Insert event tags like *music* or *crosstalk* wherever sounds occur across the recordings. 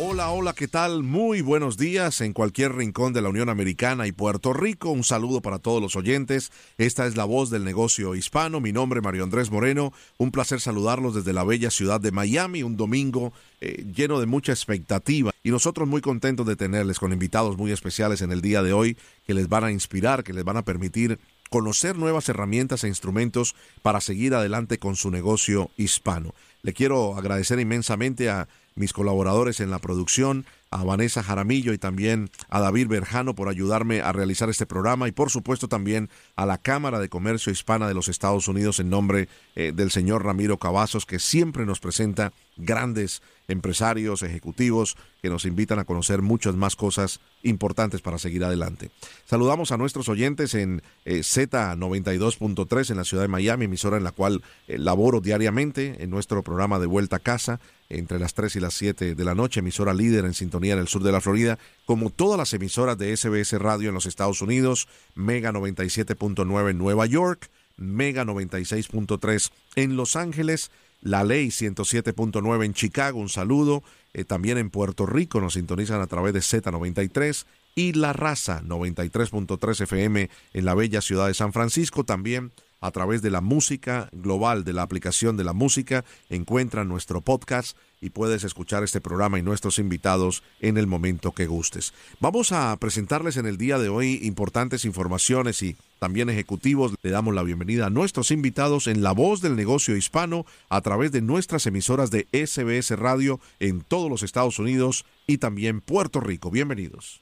Hola, hola, ¿qué tal? Muy buenos días en cualquier rincón de la Unión Americana y Puerto Rico. Un saludo para todos los oyentes. Esta es la voz del negocio hispano. Mi nombre es Mario Andrés Moreno. Un placer saludarlos desde la bella ciudad de Miami. Un domingo eh, lleno de mucha expectativa y nosotros muy contentos de tenerles con invitados muy especiales en el día de hoy que les van a inspirar, que les van a permitir conocer nuevas herramientas e instrumentos para seguir adelante con su negocio hispano. Le quiero agradecer inmensamente a mis colaboradores en la producción, a Vanessa Jaramillo y también a David Berjano por ayudarme a realizar este programa y por supuesto también a la Cámara de Comercio Hispana de los Estados Unidos en nombre eh, del señor Ramiro Cavazos que siempre nos presenta grandes empresarios, ejecutivos que nos invitan a conocer muchas más cosas importantes para seguir adelante. Saludamos a nuestros oyentes en eh, Z92.3 en la ciudad de Miami, emisora en la cual eh, laboro diariamente en nuestro programa de Vuelta a Casa entre las 3 y las 7 de la noche, emisora líder en sintonía en el sur de la Florida, como todas las emisoras de SBS Radio en los Estados Unidos, Mega 97.9 en Nueva York, Mega 96.3 en Los Ángeles, La Ley 107.9 en Chicago, un saludo, eh, también en Puerto Rico nos sintonizan a través de Z93 y La Raza 93.3 FM en la bella ciudad de San Francisco, también a través de la música global, de la aplicación de la música, encuentra nuestro podcast y puedes escuchar este programa y nuestros invitados en el momento que gustes. Vamos a presentarles en el día de hoy importantes informaciones y también ejecutivos. Le damos la bienvenida a nuestros invitados en La Voz del Negocio Hispano a través de nuestras emisoras de SBS Radio en todos los Estados Unidos y también Puerto Rico. Bienvenidos.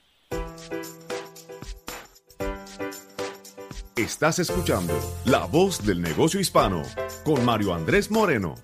Estás escuchando La Voz del Negocio Hispano con Mario Andrés Moreno.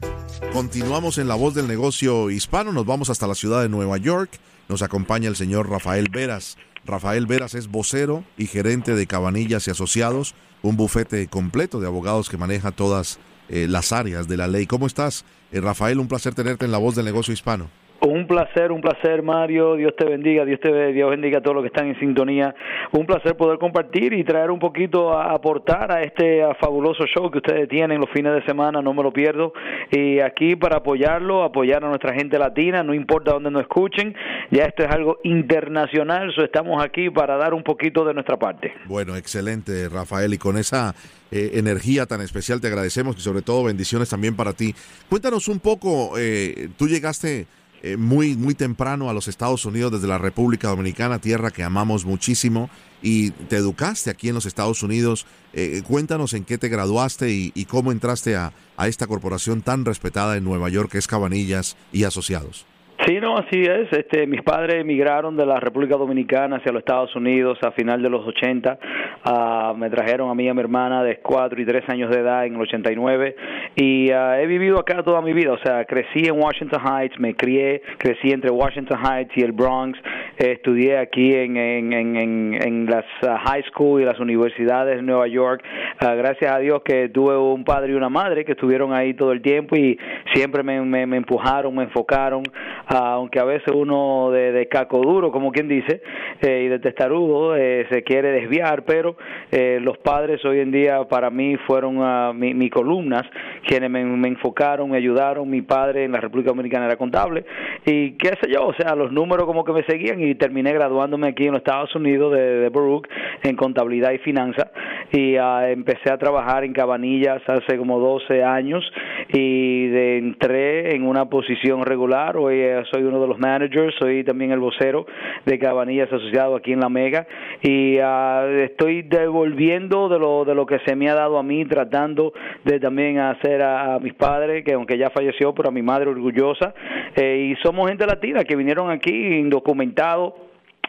Continuamos en La Voz del Negocio Hispano, nos vamos hasta la ciudad de Nueva York. Nos acompaña el señor Rafael Veras. Rafael Veras es vocero y gerente de Cabanillas y Asociados, un bufete completo de abogados que maneja todas eh, las áreas de la ley. ¿Cómo estás? Eh, Rafael, un placer tenerte en La Voz del Negocio Hispano. Un placer, un placer, Mario. Dios te bendiga, Dios te Dios bendiga a todos los que están en sintonía. Un placer poder compartir y traer un poquito a aportar a este fabuloso show que ustedes tienen los fines de semana, no me lo pierdo. Y aquí para apoyarlo, apoyar a nuestra gente latina, no importa dónde nos escuchen, ya esto es algo internacional, so estamos aquí para dar un poquito de nuestra parte. Bueno, excelente, Rafael, y con esa eh, energía tan especial te agradecemos y sobre todo bendiciones también para ti. Cuéntanos un poco, eh, tú llegaste eh, muy, muy temprano a los Estados Unidos desde la República Dominicana, tierra que amamos muchísimo, y te educaste aquí en los Estados Unidos. Eh, cuéntanos en qué te graduaste y, cómo entraste a, a esta corporación tan respetada en Nueva York que es Cabanillas y Asociados. Sí, no, así es. Este, mis padres emigraron de la República Dominicana hacia los Estados Unidos a final de los 80. Uh, me trajeron a mí y a mi hermana de 4 y 3 años de edad en el 89 y uh, he vivido acá toda mi vida. O sea, crecí en Washington Heights, me crié, crecí entre Washington Heights y el Bronx. Estudié aquí en, las uh, high school y las universidades de Nueva York. gracias a Dios que tuve un padre y una madre que estuvieron ahí todo el tiempo y siempre me, me, me empujaron, me enfocaron aunque a veces uno de, de, caco duro, como quien dice, eh, y de testarudo eh, se quiere desviar, pero eh, los padres hoy en día para mí fueron uh, mis mi columnas, quienes me, enfocaron, me ayudaron, mi padre en la República Dominicana era contable, y qué sé yo, o sea, los números como que me seguían y terminé graduándome aquí en los Estados Unidos de, de Baruch en contabilidad y finanzas, y uh, empecé a trabajar en Cabanillas hace como 12 años, y entré en una posición regular, hoy soy uno de los managers, soy también el vocero de Cabanillas Asociado aquí en La Mega. Y uh, estoy devolviendo de lo, de lo que se me ha dado a mí, tratando de también hacer a, a mis padres, que aunque ya falleció, pero a mi madre orgullosa, eh, y somos gente latina que vinieron aquí indocumentados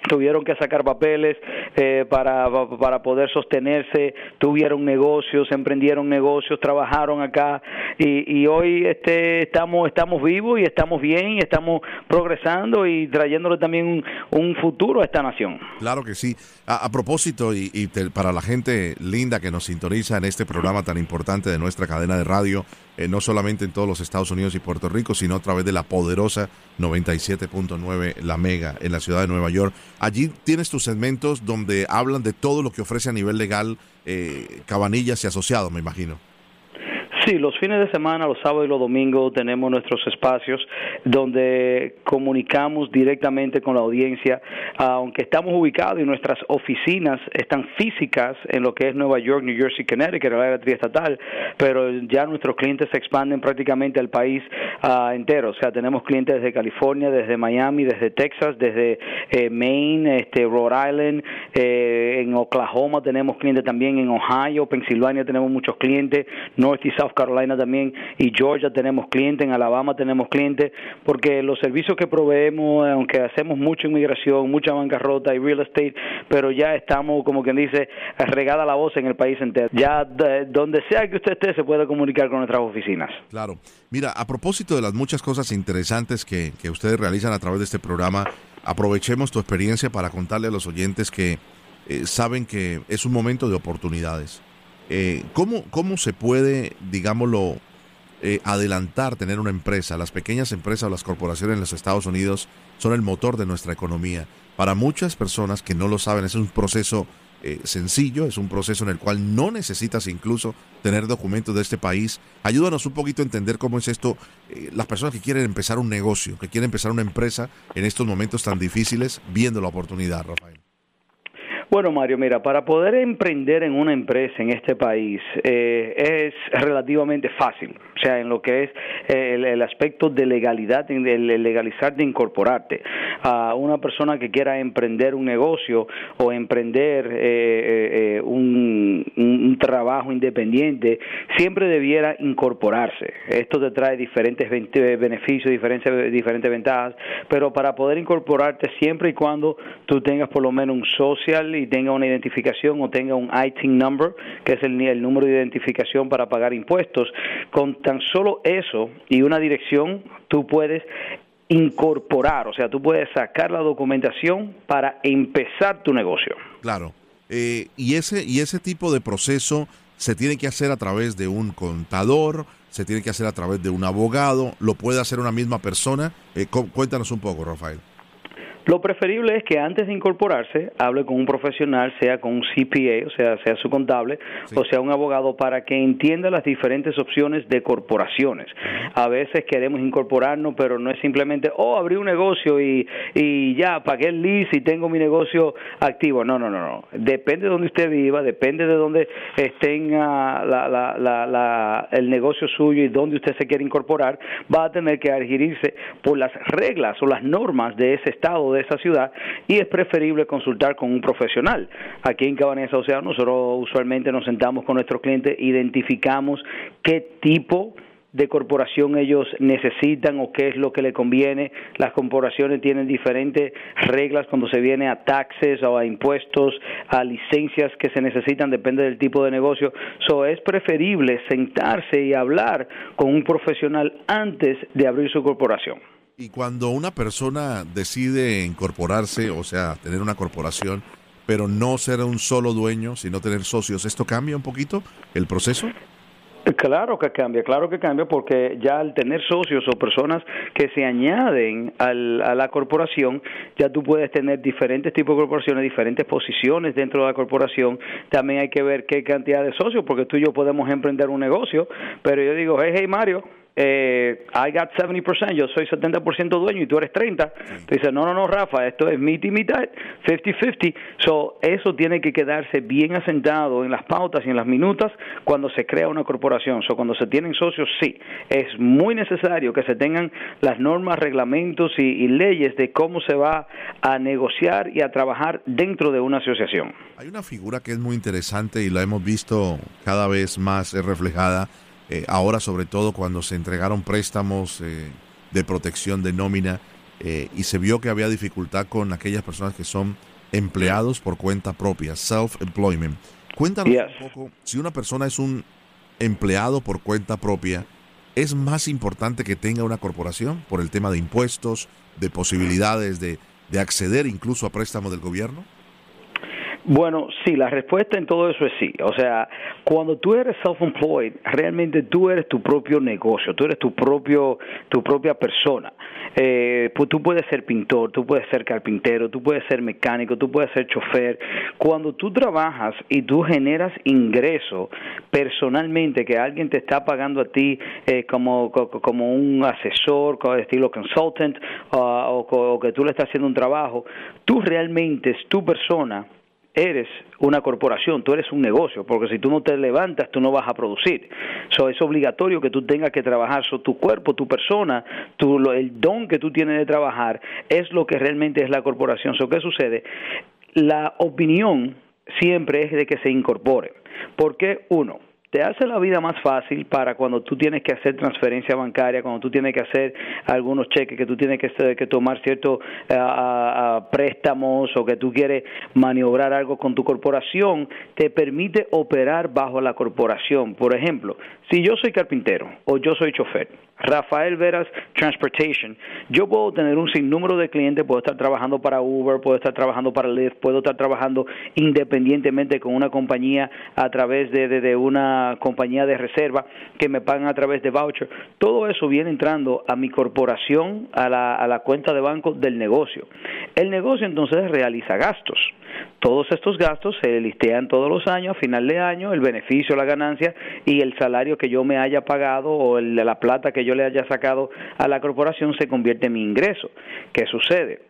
tuvieron que sacar papeles, eh, para, para poder sostenerse, tuvieron negocios, emprendieron negocios, trabajaron acá y, y hoy este, estamos, estamos vivos y estamos bien y estamos progresando y trayéndole también un, futuro a esta nación. Claro que sí. A, propósito, y, y para la gente linda que nos sintoniza en este programa tan importante de nuestra cadena de radio, eh, no solamente en todos los Estados Unidos y Puerto Rico, sino a través de la poderosa 97.9 La Mega en la ciudad de Nueva York. Allí tienes tus segmentos donde hablan de todo lo que ofrece a nivel legal eh, Cabanillas y asociados, me imagino. Sí, los fines de semana, los sábados y los domingos tenemos nuestros espacios donde comunicamos directamente con la audiencia, aunque estamos ubicados y nuestras oficinas están físicas en lo que es Nueva York, New Jersey, Connecticut, el área triestatal, pero ya nuestros clientes se expanden prácticamente al país uh, entero. O sea, tenemos clientes desde California, desde Miami, desde Texas, desde eh, Maine, este, Rhode Island, eh, en Oklahoma tenemos clientes también, en Ohio, Pensilvania tenemos muchos clientes, North y South Carolina también y Georgia tenemos clientes, en Alabama tenemos clientes, porque los servicios que proveemos, aunque hacemos mucha inmigración, mucha bancarrota y real estate, pero ya estamos, como quien dice, regada la voz en el país entero. Ya donde sea que usted esté, se puede comunicar con nuestras oficinas. Claro. Mira, a propósito de las muchas cosas interesantes que, que ustedes realizan a través de este programa, aprovechemos tu experiencia para contarle a los oyentes que eh, saben que es un momento de oportunidades eh, ¿cómo, ¿Cómo se puede, digámoslo, eh, adelantar tener una empresa? Las pequeñas empresas o las corporaciones en los Estados Unidos son el motor de nuestra economía. Para muchas personas que no lo saben, es un proceso eh, sencillo, es un proceso en el cual no necesitas incluso tener documentos de este país. Ayúdanos un poquito a entender cómo es esto. Eh, las personas que quieren empezar un negocio, que quieren empezar una empresa en estos momentos tan difíciles, viendo la oportunidad, Rafael. Bueno, Mario, mira, para poder emprender en una empresa en este país eh, es relativamente fácil, o sea, en lo que es eh, el, aspecto de legalidad, de legalizar, de incorporarte. A una persona que quiera emprender un negocio o emprender eh, un, un, trabajo independiente, siempre debiera incorporarse. Esto te trae diferentes beneficios, diferentes, diferentes ventajas, pero para poder incorporarte siempre y cuando tú tengas por lo menos un social y tenga una identificación o tenga un ITIN number, que es el, el número de identificación para pagar impuestos, con tan solo eso y una dirección, tú puedes incorporar, o sea, tú puedes sacar la documentación para empezar tu negocio. Claro. Eh, y ese y ese tipo de proceso se tiene que hacer a través de un contador, se tiene que hacer a través de un abogado, lo puede hacer una misma persona. Eh, cuéntanos un poco, Rafael. Lo preferible es que antes de incorporarse hable con un profesional, sea con un CPA, o sea, sea su contable, o sea un abogado, para que entienda las diferentes opciones de corporaciones. A veces queremos incorporarnos, pero no es simplemente, oh, abrí un negocio y, y ya pagué el lease y tengo mi negocio activo. No, no, no, no. Depende de donde usted viva, depende de dónde tenga la, la, la, el negocio suyo y dónde usted se quiere incorporar, va a tener que adherirse por las reglas o las normas de ese estado de esa ciudad y es preferible consultar con un profesional. Aquí en Cabanesa Océano nosotros usualmente nos sentamos con nuestros clientes, identificamos qué tipo de corporación ellos necesitan o qué es lo que le conviene. Las corporaciones tienen diferentes reglas cuando se viene a taxes o a impuestos, a licencias que se necesitan, depende del tipo de negocio. So, es preferible sentarse y hablar con un profesional antes de abrir su corporación. Y cuando una persona decide incorporarse, o sea, tener una corporación, pero no ser un solo dueño, sino tener socios, ¿esto cambia un poquito el proceso? Claro que cambia, claro que cambia porque ya al tener socios o personas que se añaden al, a la corporación, ya tú puedes tener diferentes tipos de corporaciones, diferentes posiciones dentro de la corporación. También hay que ver qué cantidad de socios, porque tú y yo podemos emprender un negocio, pero yo digo, hey, hey Mario, eh, I got 70%, yo soy 70% dueño y tú eres 30%. Sí. Dice, no, no, no, Rafa, esto es mitad y mitad, 50-50. So, eso tiene que quedarse bien asentado en las pautas y en las minutas cuando se crea una corporación. So, cuando se tienen socios, sí, es muy necesario que se tengan las normas, reglamentos y, y leyes de cómo se va a negociar y a trabajar dentro de una asociación. Hay una figura que es muy interesante y la hemos visto cada vez más reflejada eh, ahora sobre todo cuando se entregaron préstamos eh, de protección de nómina eh, y se vio que había dificultad con aquellas personas que son empleados por cuenta propia, self-employment. Cuéntanos un poco, si una persona es un empleado por cuenta propia, ¿es más importante que tenga una corporación por el tema de impuestos, de posibilidades de, de acceder incluso a préstamos del gobierno? Bueno, sí, la respuesta en todo eso es sí. O sea, cuando tú eres self-employed, realmente tú eres tu propio negocio, tú eres tu propio, tu propia persona. Eh, pues tú puedes ser pintor, tú puedes ser carpintero, tú puedes ser mecánico, tú puedes ser chofer. Cuando tú trabajas y tú generas ingreso personalmente, que alguien te está pagando a ti eh, como, como un asesor, como estilo consultant, o, o que tú le estás haciendo un trabajo, tú realmente es tu persona eres una corporación, tú eres un negocio, porque si tú no te levantas, tú no vas a producir. So, es obligatorio que tú tengas que trabajar. So, tu cuerpo, tu persona, tu, el don que tú tienes de trabajar es lo que realmente es la corporación. So, ¿Qué sucede? La opinión siempre es de que se incorpore. Porque, uno, te hace la vida más fácil para cuando tú tienes que hacer transferencia bancaria, cuando tú tienes que hacer algunos cheques, que tú tienes que, tomar ciertos eh, préstamos o que tú quieres maniobrar algo con tu corporación, te permite operar bajo la corporación. Por ejemplo, si yo soy carpintero o yo soy chofer, Rafael Veras Transportation, yo puedo tener un sinnúmero de clientes, puedo estar trabajando para Uber, puedo estar trabajando para Lyft, puedo estar trabajando independientemente con una compañía a través de, de, una compañía de reserva que me pagan a través de voucher. Todo eso viene entrando a mi corporación, a la, a la cuenta de banco del negocio. El negocio entonces realiza gastos. Todos estos gastos se listean todos los años, a final de año, el beneficio, la ganancia y el salario que yo me haya pagado o el la plata que yo le haya sacado a la corporación se convierte en mi ingreso. ¿Qué sucede?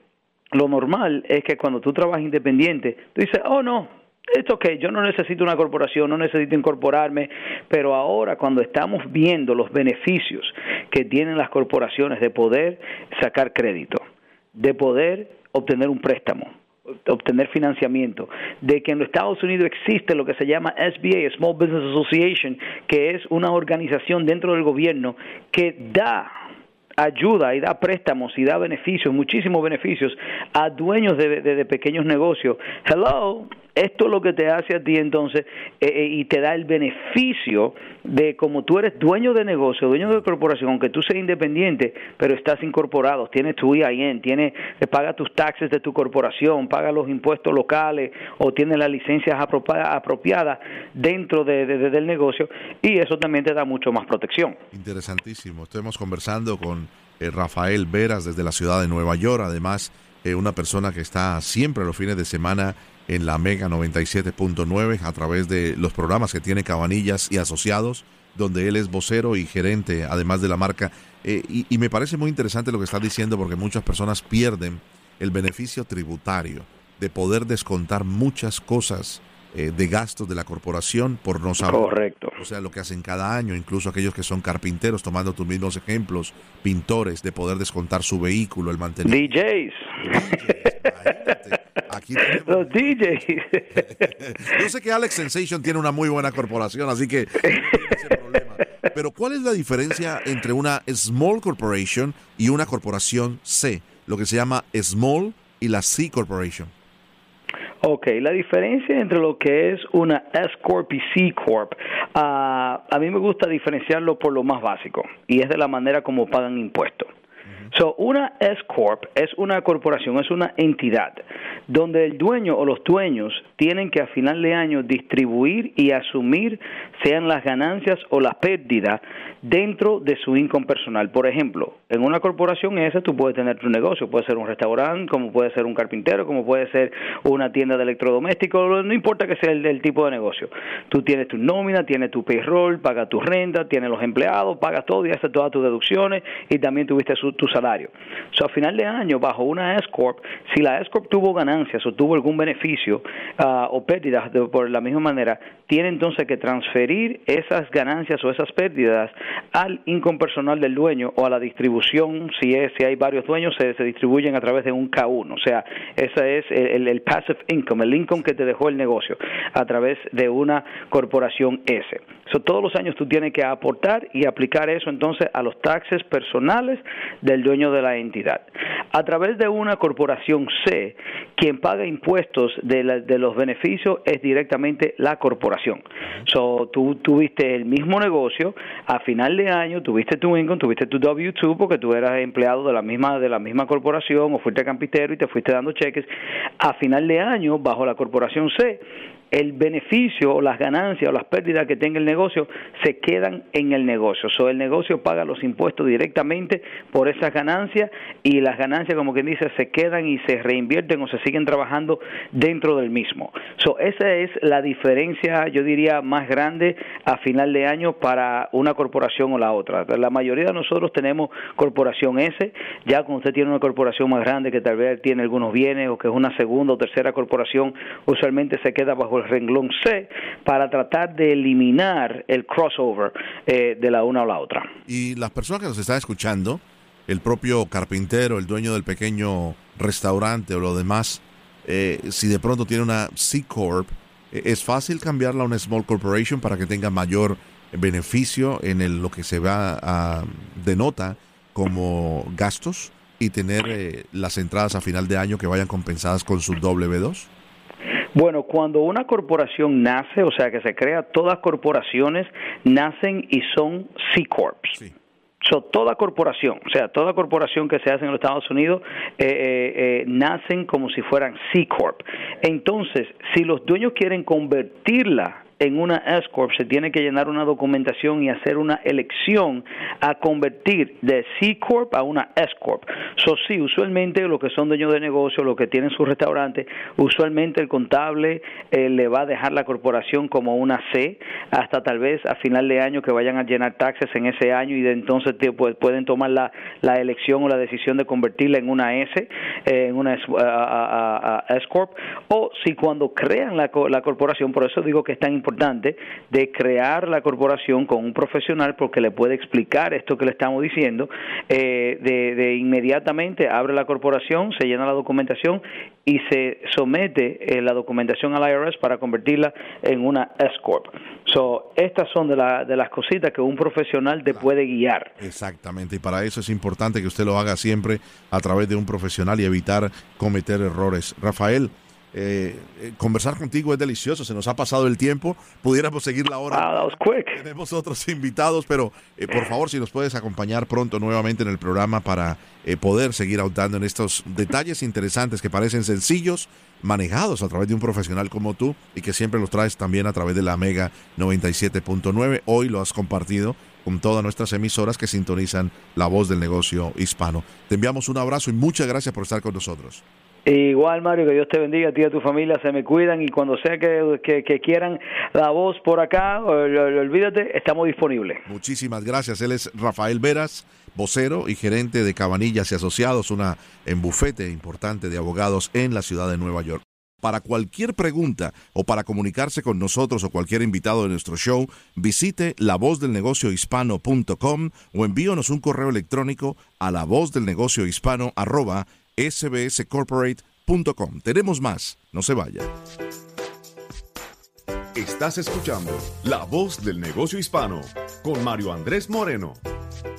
Lo normal es que cuando tú trabajas independiente, tú dices, oh no, esto que yo no necesito una corporación, no necesito incorporarme, pero ahora cuando estamos viendo los beneficios que tienen las corporaciones de poder sacar crédito, de poder obtener un préstamo, obtener financiamiento, de que en los Estados Unidos existe lo que se llama SBA, Small Business Association, que es una organización dentro del gobierno que da ayuda y da préstamos y da beneficios, muchísimos beneficios a dueños de, de pequeños negocios. Hello, esto es lo que te hace a ti entonces eh, eh, y te da el beneficio de como tú eres dueño de negocio, dueño de corporación, aunque tú seas independiente, pero estás incorporado, tienes tu EIN, tienes, eh, paga tus taxes de tu corporación, paga los impuestos locales o tienes las licencias apropiadas dentro de, del negocio y eso también te da mucho más protección. Interesantísimo. Estamos conversando con Rafael Veras desde la ciudad de Nueva York, además una persona que está siempre los fines de semana en la Mega 97.9 a través de los programas que tiene Cabanillas y Asociados, donde él es vocero y gerente, además de la marca. Eh, y, me parece muy interesante lo que está diciendo porque muchas personas pierden el beneficio tributario de poder descontar muchas cosas eh, de gastos de la corporación por no saber. Correcto. O sea, lo que hacen cada año, incluso aquellos que son carpinteros, tomando tus mismos ejemplos, pintores, de poder descontar su vehículo, el mantenimiento. DJs. Aquí Los DJs. *laughs* Yo sé que Alex Sensation tiene una muy buena corporación, así que. Pero ¿cuál es la diferencia entre una small corporation y una corporación C? Lo que se llama small y la C corporation. Ok, la diferencia entre lo que es una S Corp y C Corp, uh, a mí me gusta diferenciarlo por lo más básico y es de la manera como pagan impuestos. So, una S Corp es una corporación, es una entidad donde el dueño o los dueños tienen que a final de año distribuir y asumir sean las ganancias o las pérdidas dentro de su income personal. Por ejemplo, en una corporación esa tú puedes tener tu negocio, puede ser un restaurante, como puede ser un carpintero, como puede ser una tienda de electrodomésticos, no importa que sea el, tipo de negocio. Tú tienes tu nómina, tienes tu payroll, pagas tu renta, tienes los empleados, pagas todo y haces todas tus deducciones y también tuviste su, tu. So, a final de año, bajo una S Corp, si la S Corp tuvo ganancias o tuvo algún beneficio uh, o pérdidas por la misma manera, tiene entonces que transferir esas ganancias o esas pérdidas al income personal del dueño o a la distribución, si es si hay varios dueños, se, se distribuyen a través de un K1. O sea, ese es el, el, passive income, el income que te dejó el negocio a través de una corporación S. So, todos los años tú tienes que aportar y aplicar eso entonces a los taxes personales del el dueño de la entidad. A través de una corporación C, quien paga impuestos de, los beneficios es directamente la corporación. So, tú tuviste el mismo negocio, a final de año tuviste tu income, tuviste tu W2 porque tú eras empleado de la misma de la misma corporación o fuiste campitero y te fuiste dando cheques. A final de año, bajo la corporación C, el beneficio o las ganancias o las pérdidas que tenga el negocio se quedan en el negocio. So, el negocio paga los impuestos directamente por esas ganancias y las ganancias, como quien dice, se quedan y se reinvierten o se siguen trabajando dentro del mismo. So, esa es la diferencia, yo diría, más grande a final de año para una corporación o la otra. La mayoría de nosotros tenemos corporación S, ya cuando usted tiene una corporación más grande que tal vez tiene algunos bienes o que es una segunda o tercera corporación, usualmente se queda bajo el renglón C para tratar de eliminar el crossover eh, de la una a la otra. Y las personas que nos están escuchando, el propio carpintero, el dueño del pequeño restaurante o lo demás, eh, si de pronto tiene una C Corp, eh, ¿es fácil cambiarla a una Small Corporation para que tenga mayor beneficio en el, lo que se va a denota como gastos y tener las entradas a final de año que vayan compensadas con su W2? Bueno, cuando una corporación nace, o sea que se crea, todas corporaciones nacen y son C Corps. Sí. So, toda corporación, o sea, toda corporación que se hace en los Estados Unidos, eh, eh, eh, nacen como si fueran C Corp. Entonces, si los dueños quieren convertirla en una S Corp se tiene que llenar una documentación y hacer una elección a convertir de C Corp a una S Corp. So sí, usualmente los que son dueños de negocio, los que tienen su restaurante, usualmente el contable eh, le va a dejar la corporación como una C hasta tal vez a final de año que vayan a llenar taxes en ese año y de entonces pues, pueden tomar la, elección o la decisión de convertirla en una S, eh, en una S Corp, o si cuando crean la, la corporación, por eso digo que es tan importante de crear la corporación con un profesional porque le puede explicar esto que le estamos diciendo. Eh, de, inmediatamente abre la corporación, se llena la documentación y se somete eh, la documentación al IRS para convertirla en una S Corp. So, estas son de, de las cositas que un profesional te puede guiar. Exactamente, y para eso es importante que usted lo haga siempre a través de un profesional y evitar cometer errores. Rafael, eh, eh, conversar contigo es delicioso, se nos ha pasado el tiempo, pudiéramos seguir la hora. Ah, quick. Tenemos otros *laughs* invitados, pero eh, por favor, si nos puedes acompañar pronto nuevamente en el programa para poder seguir ahondando en estos detalles interesantes que parecen sencillos, manejados a través de un profesional como tú y que siempre los traes también a través de la Mega 97.9. Hoy lo has compartido con todas nuestras emisoras que sintonizan la voz del negocio hispano. Te enviamos un abrazo y muchas gracias por estar con nosotros. Igual, Mario, que Dios te bendiga, a ti y a tu familia, se me cuidan y cuando sea que, que, quieran la voz por acá, olvídate, estamos disponibles. Muchísimas gracias. Él es Rafael Veras, vocero y gerente de Cabanillas y Asociados, una en bufete importante de abogados en la ciudad de Nueva York. Para cualquier pregunta o para comunicarse con nosotros o cualquier invitado de nuestro show, visite lavozdelnegociohispano.com o envíonos un correo electrónico a lavozdelnegociohispano sbscorporate.com. Tenemos más, no se vaya. Estás escuchando La Voz del Negocio Hispano con Mario Andrés Moreno.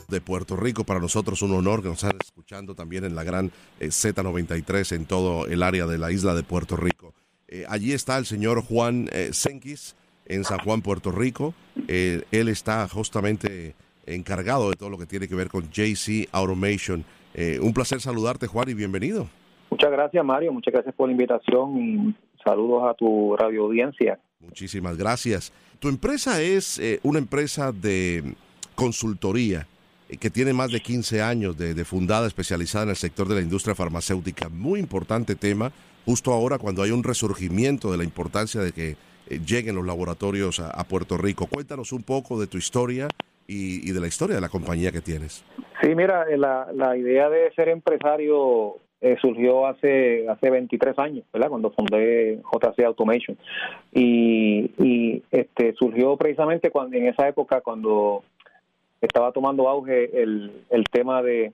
De Puerto Rico, para nosotros un honor que nos estén escuchando también en la gran eh, Z93 en todo el área de la isla de Puerto Rico. Eh, allí está el señor Juan eh, Senquis en San Juan, Puerto Rico. él está justamente encargado de todo lo que tiene que ver con JC Automation. Eh, un placer saludarte, Juan, y bienvenido. Muchas gracias, Mario. Muchas gracias por la invitación y saludos a tu radio audiencia. Muchísimas gracias. Tu empresa es eh, una empresa de consultoría eh, que tiene más de 15 años de, fundada, especializada en el sector de la industria farmacéutica. Muy importante tema, justo ahora cuando hay un resurgimiento de la importancia de que lleguen los laboratorios a Puerto Rico. Cuéntanos un poco de tu historia y, de la historia de la compañía que tienes. Sí, mira, eh, la, la idea de ser empresario eh, surgió hace hace 23 años, ¿verdad? Cuando fundé JC Automation. Y, y este surgió precisamente cuando en esa época cuando estaba tomando auge el, el tema de,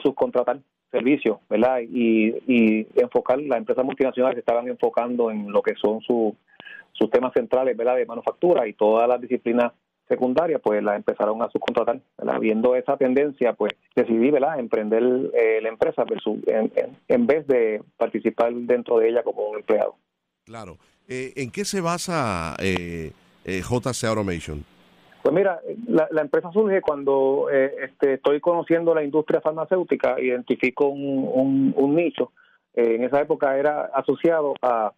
subcontratar servicios, ¿verdad? Y, y enfocar, las empresas multinacionales estaban enfocando en lo que son sus temas centrales, ¿verdad? De manufactura y todas las disciplinas secundaria, pues la empezaron a subcontratar. Viendo esa tendencia, pues decidí ¿verdad? emprender eh, la empresa en, en, vez de participar dentro de ella como un empleado. Claro. Eh, ¿En qué se basa eh, eh JC Automation? Pues mira, la, empresa surge cuando este, estoy conociendo la industria farmacéutica, identifico un, un, nicho. en esa época era asociado a,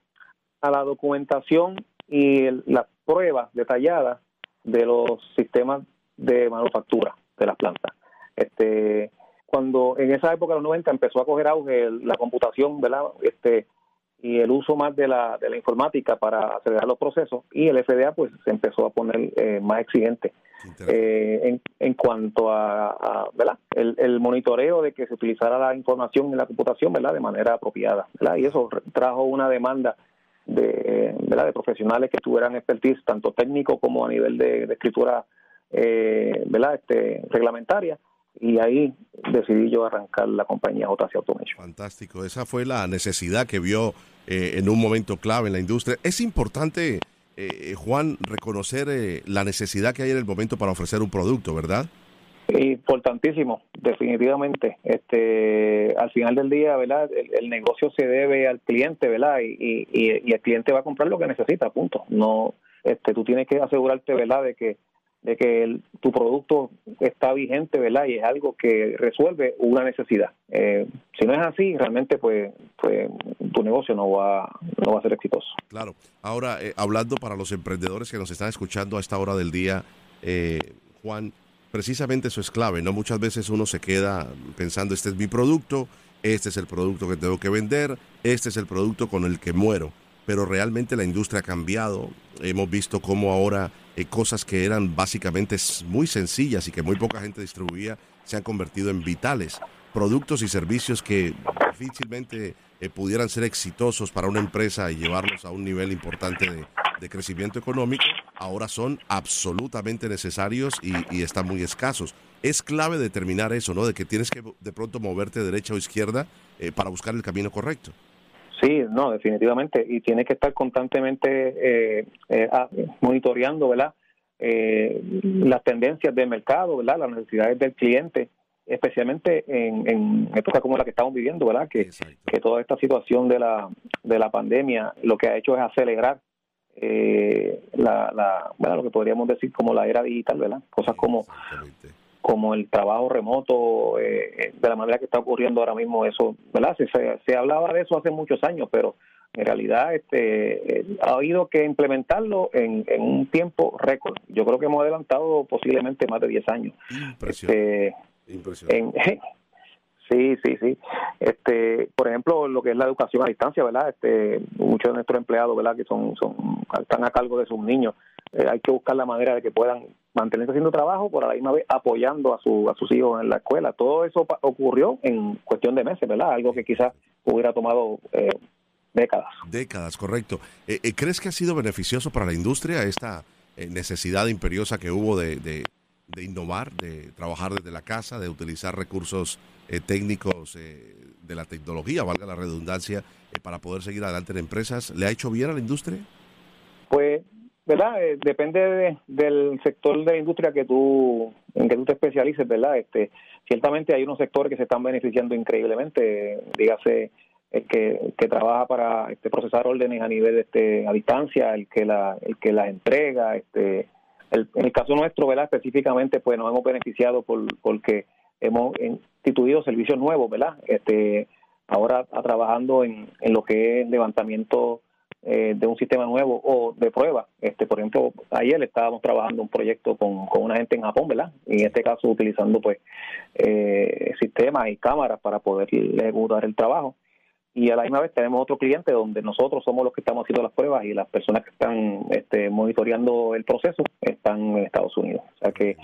a la documentación y las pruebas detalladas de los sistemas de manufactura de las plantas. Este, cuando en esa época, de los 90, empezó a coger auge la computación, ¿verdad? Este, y el uso más de la, de la informática para acelerar los procesos y el FDA pues se empezó a poner eh, más exigente eh, en, en cuanto a, ¿verdad? El, el, monitoreo de que se utilizara la información en la computación ¿verdad? de manera apropiada ¿verdad? y eso trajo una demanda de, ¿verdad? de profesionales que tuvieran expertise tanto técnico como a nivel de, escritura eh, ¿verdad? Este, reglamentaria y ahí decidí yo arrancar la compañía JC Automation. Fantástico, esa fue la necesidad que vio eh, en un momento clave en la industria. Es importante, eh, Juan, reconocer eh, la necesidad que hay en el momento para ofrecer un producto, ¿verdad? Importantísimo, definitivamente. Este, al final del día, ¿verdad? El, negocio se debe al cliente, ¿verdad? Y, y, y, el cliente va a comprar lo que necesita, punto. No, este, tú tienes que asegurarte, ¿verdad? De que de que tu producto está vigente, ¿verdad? Y es algo que resuelve una necesidad. Eh, si no es así, realmente, pues, pues tu negocio no va, no va a ser exitoso. Claro. Ahora, eh, hablando para los emprendedores que nos están escuchando a esta hora del día, eh, Juan, precisamente eso es clave, ¿no? Muchas veces uno se queda pensando, este es mi producto, este es el producto que tengo que vender, este es el producto con el que muero pero realmente la industria ha cambiado. Hemos visto cómo ahora eh, cosas que eran básicamente muy sencillas y que muy poca gente distribuía se han convertido en vitales. Productos y servicios que difícilmente eh, pudieran ser exitosos para una empresa y llevarlos a un nivel importante de, crecimiento económico, ahora son absolutamente necesarios y, están muy escasos. Es clave determinar eso, ¿no? De que tienes que de pronto moverte derecha o izquierda eh, para buscar el camino correcto. Sí, no, definitivamente. Y tiene que estar constantemente eh, eh, monitoreando, ¿verdad? Eh, las tendencias del mercado, ¿verdad? Las necesidades del cliente, especialmente en, en épocas como la que estamos viviendo, ¿verdad? Que, que toda esta situación de la, de la pandemia lo que ha hecho es acelerar la, la, bueno, lo que podríamos decir como la era digital, ¿verdad? Cosas como como el trabajo remoto, eh, eh, de la manera que está ocurriendo ahora mismo, eso, ¿verdad? Se, se, hablaba de eso hace muchos años, pero en realidad este, eh, ha habido que implementarlo en, en un tiempo récord. Yo creo que hemos adelantado posiblemente más de 10 años. Impresionante. *laughs* Sí, sí, sí. Este, por ejemplo, lo que es la educación a distancia, ¿verdad? Este, muchos de nuestros empleados, ¿verdad? Que son, son están a cargo de sus niños. hay que buscar la manera de que puedan mantenerse haciendo trabajo, por a la misma vez apoyando a, su, a sus hijos en la escuela. Todo eso ocurrió en cuestión de meses, ¿verdad? Algo que quizás hubiera tomado eh, décadas. Décadas, correcto. Eh, eh, ¿Crees que ha sido beneficioso para la industria esta necesidad imperiosa que hubo de, de, innovar, de trabajar desde la casa, de utilizar recursos técnicos de la tecnología, valga la redundancia, para poder seguir adelante en empresas? ¿Le ha hecho bien a la industria? Pues ¿verdad? Eh, depende del sector de la industria que tú, en que tú te especialices, ¿verdad? Este, ciertamente hay unos sectores que se están beneficiando increíblemente, dígase el que, que trabaja para este, procesar órdenes a nivel este, a distancia, el que la, el que las entrega, este, en el caso nuestro, ¿verdad? Específicamente, pues nos hemos beneficiado por, porque hemos instituido servicios nuevos, ¿verdad? Este, ahora trabajando en, en lo que es levantamiento eh, de un sistema nuevo o de prueba. Este, por ejemplo, ayer estábamos trabajando un proyecto con, con una gente en Japón, ¿verdad? Y en este caso utilizando pues eh, sistemas y cámaras para poder ejecutar el trabajo. Y a la misma vez tenemos otro cliente donde nosotros somos los que estamos haciendo las pruebas y las personas que están este, monitoreando el proceso están en Estados Unidos. O sea que,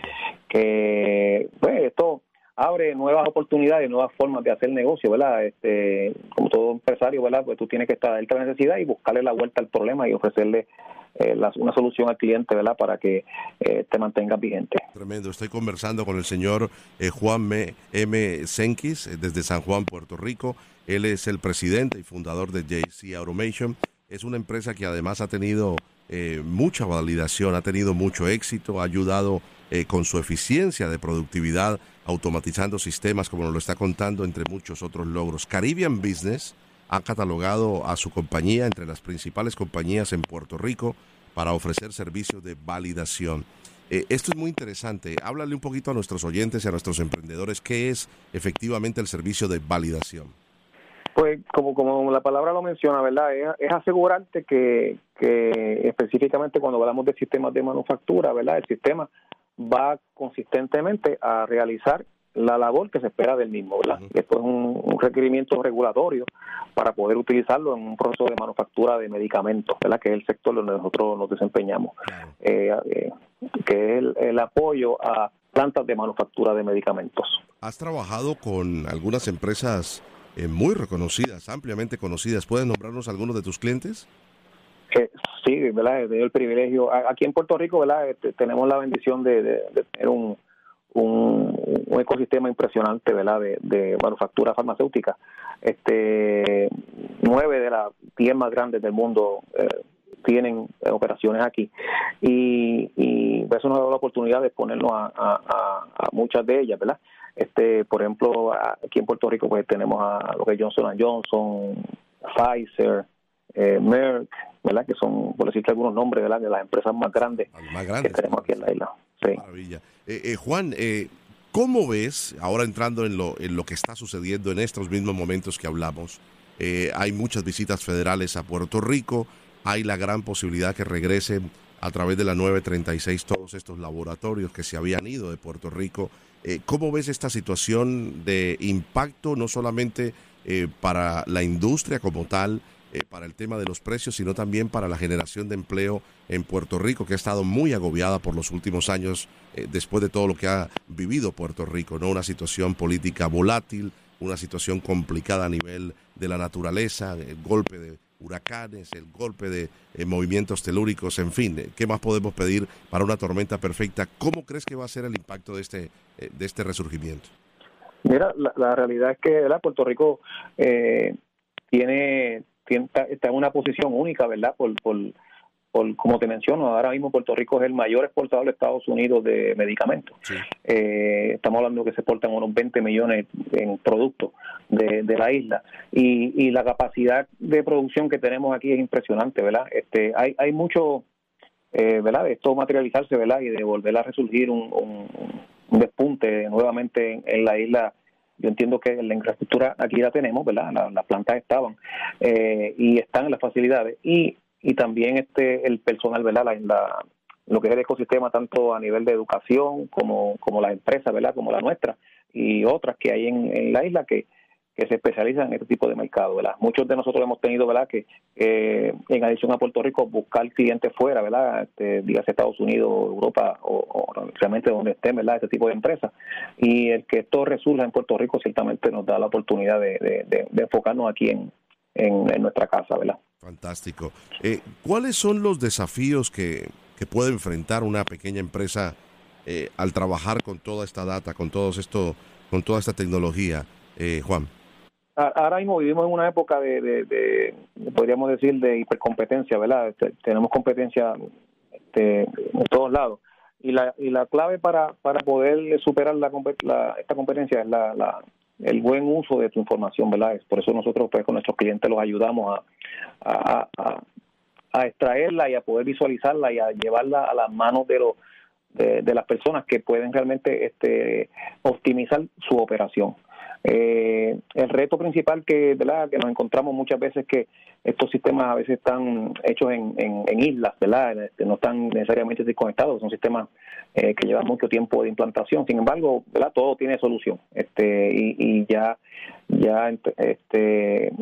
que pues esto abre nuevas oportunidades, nuevas formas de hacer negocio, ¿verdad? Este, como todo empresario, ¿verdad? Pues tú tienes que estar a la necesidad y buscarle la vuelta al problema y ofrecerle eh, una solución al cliente, ¿verdad? Para que eh, te mantengas vigente. Tremendo. Estoy conversando con el señor eh, Juan M. M. Senquis desde San Juan, Puerto Rico. Él es el presidente y fundador de JC Automation. Es una empresa que además ha tenido eh, mucha validación, ha tenido mucho éxito, ha ayudado eh, con su eficiencia de productividad, automatizando sistemas, como nos lo está contando, entre muchos otros logros. Caribbean Business ha catalogado a su compañía entre las principales compañías en Puerto Rico para ofrecer servicios de validación. Eh, esto es muy interesante. Háblale un poquito a nuestros oyentes y a nuestros emprendedores qué es efectivamente el servicio de validación. Pues como, como la palabra lo menciona, ¿verdad? Es, asegurarte que, que específicamente cuando hablamos de sistemas de manufactura, ¿verdad? El sistema va consistentemente a realizar la labor que se espera del mismo, ¿verdad? Esto es un, requerimiento regulatorio para poder utilizarlo en un proceso de manufactura de medicamentos, ¿verdad? Que es el sector donde nosotros nos desempeñamos, eh, eh, que es el, apoyo a plantas de manufactura de medicamentos. ¿Has trabajado con algunas empresas eh, muy reconocidas, ampliamente conocidas? ¿Puedes nombrarnos algunos de tus clientes? sí, ¿verdad? He el privilegio. Aquí en Puerto Rico, ¿verdad? Este, tenemos la bendición de tener un un, ecosistema impresionante ¿verdad? De, manufactura farmacéutica. Este, nueve de las diez más grandes del mundo eh, tienen operaciones aquí y, y eso nos da la oportunidad de exponernos a, muchas de ellas, ¿verdad? Este, por ejemplo, aquí en Puerto Rico pues tenemos a lo que Johnson Johnson, Pfizer, eh, Merck, ¿verdad? Que son, por decirte algunos nombres, ¿verdad? De las empresas más grandes, más grandes que tenemos aquí en la isla. Maravilla. Eh, eh, Juan, eh, ¿cómo ves, ahora entrando en lo, en lo que está sucediendo en estos mismos momentos que hablamos? hay muchas visitas federales a Puerto Rico, hay la gran posibilidad que regresen a través de la 936 todos estos laboratorios que se habían ido de Puerto Rico. ¿Cómo ves esta situación de impacto no solamente para la industria como tal, eh, para el tema de los precios, sino también para la generación de empleo en Puerto Rico, que ha estado muy agobiada por los últimos años eh, después de todo lo que ha vivido Puerto Rico, ¿no? Una situación política volátil, una situación complicada a nivel de la naturaleza, el golpe de huracanes, el golpe de eh, movimientos telúricos, en fin, ¿qué más podemos pedir para una tormenta perfecta? ¿Cómo crees que va a ser el impacto de este, de este resurgimiento? Mira, la, realidad es que Puerto Rico tiene está en una posición única, ¿verdad? Por, por, como te menciono, ahora mismo Puerto Rico es el mayor exportador de Estados Unidos de medicamentos. Eh, estamos hablando que se exportan unos 20 millones en productos de, la isla. Y, la capacidad de producción que tenemos aquí es impresionante, ¿verdad? Este, hay, hay mucho, eh, ¿verdad? De esto materializarse, ¿verdad? Y de volver a resurgir un, un, despunte nuevamente en la isla yo entiendo que la infraestructura aquí la tenemos, ¿verdad? las plantas estaban eh, y están en las facilidades y, y también este el personal, ¿verdad? La, lo que es el ecosistema tanto a nivel de educación como, como las empresas, ¿verdad? Como la nuestra y otras que hay en, en la isla que, que se especializan en este tipo de mercado, ¿verdad? Muchos de nosotros hemos tenido, ¿verdad? Que en adición a Puerto Rico buscar clientes fuera, ¿verdad? Este, dígase Estados Unidos, Europa o, realmente donde estén, ¿verdad? Este tipo de empresas. Y el que esto resurja en Puerto Rico ciertamente nos da la oportunidad de, enfocarnos aquí en, en, nuestra casa, ¿verdad? Fantástico. Eh, ¿Cuáles son los desafíos que, que puede enfrentar una pequeña empresa eh, al trabajar con toda esta data, con todo esto, con toda esta tecnología, eh, Juan? ahora mismo vivimos en una época de, podríamos decir, de hipercompetencia, ¿verdad? Este, tenemos competencia este, en todos lados. Y la, y la clave para, para poder superar la, esta competencia es la, la, el buen uso de tu información, ¿verdad? Por eso nosotros pues con nuestros clientes los ayudamos a, a, a, extraerla y a poder visualizarla y a llevarla a las manos de los de, de las personas que pueden realmente este, optimizar su operación. Eh, el reto principal que, ¿verdad? que nos encontramos muchas veces que estos sistemas a veces están hechos en, en, islas, ¿verdad? Este, no están necesariamente desconectados, son sistemas eh, que llevan mucho tiempo de implantación. Sin embargo, ¿verdad? Todo tiene solución. Este, y, y ya, ya este,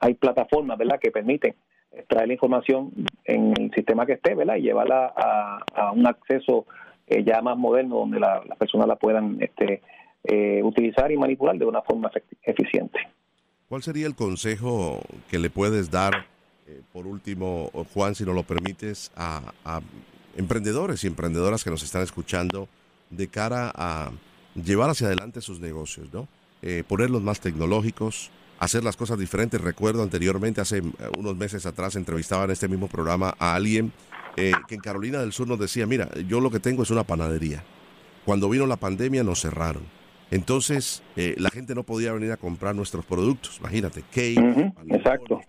hay plataformas, ¿verdad? Que permiten extraer la información en el sistema que esté, ¿verdad? Y llevarla a, un acceso eh, ya más moderno donde las personas la puedan este, eh, utilizar y manipular de una forma eficiente. ¿Cuál sería el consejo que le puedes dar, eh, por último, Juan, si nos lo permites, a, emprendedores y emprendedoras que nos están escuchando de cara a llevar hacia adelante sus negocios, ¿no? Eh, ponerlos más tecnológicos, hacer las cosas diferentes. Recuerdo anteriormente, hace unos meses atrás, entrevistaba en este mismo programa a alguien que en Carolina del Sur nos decía, mira, yo lo que tengo es una panadería. Cuando vino la pandemia nos cerraron. Entonces, la gente no podía venir a comprar nuestros productos. Imagínate, cake,